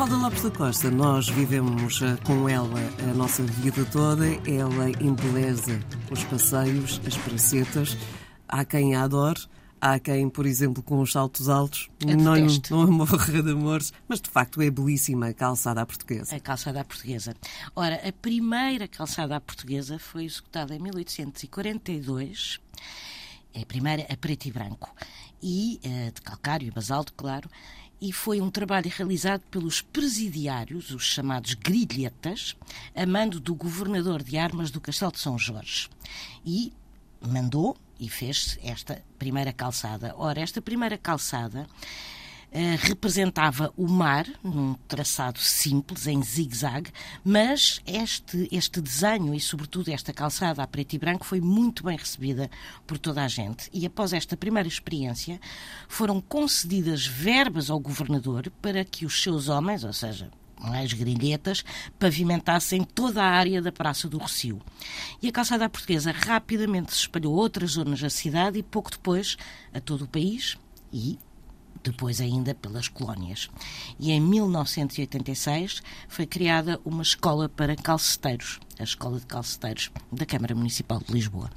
Mafalda Lopes da Costa, nós vivemos eh, com ela a nossa vida toda, ela embeleza os passeios, as pracetas. Há quem a adore, há quem, por exemplo, com os saltos altos, Eu não, detesto. não morra de amores, mas de facto é belíssima a calçada à portuguesa. A calçada à portuguesa. Ora, a primeira calçada à portuguesa foi executada em 1842. É a primeira a preto e branco. E, eh, de calcário e basalto, claro. E foi um trabalho realizado pelos presidiários, os chamados grilhetas, a mando do governador de armas do Castelo de São Jorge. E mandou e fez esta primeira calçada. Ora, esta primeira calçada representava o mar num traçado simples, em zigue-zague, mas este, este desenho e, sobretudo, esta calçada a preto e branco foi muito bem recebida por toda a gente. E após esta primeira experiência, foram concedidas verbas ao governador para que os seus homens, ou seja, as grilhetas, pavimentassem toda a área da Praça do Rocio. E a calçada portuguesa rapidamente se espalhou a outras zonas da cidade e, pouco depois, a todo o país e depois ainda pelas colónias. E em 1986 foi criada uma escola para calceteiros, a Escola de Calceteiros da Câmara Municipal de Lisboa.